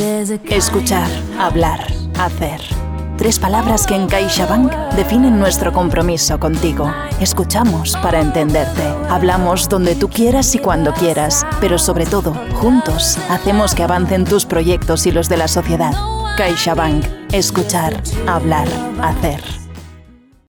Escuchar, hablar, hacer. Tres palabras que en CaixaBank definen nuestro compromiso contigo. Escuchamos para entenderte. Hablamos donde tú quieras y cuando quieras, pero sobre todo, juntos, hacemos que avancen tus proyectos y los de la sociedad. CaixaBank. Escuchar, hablar, hacer.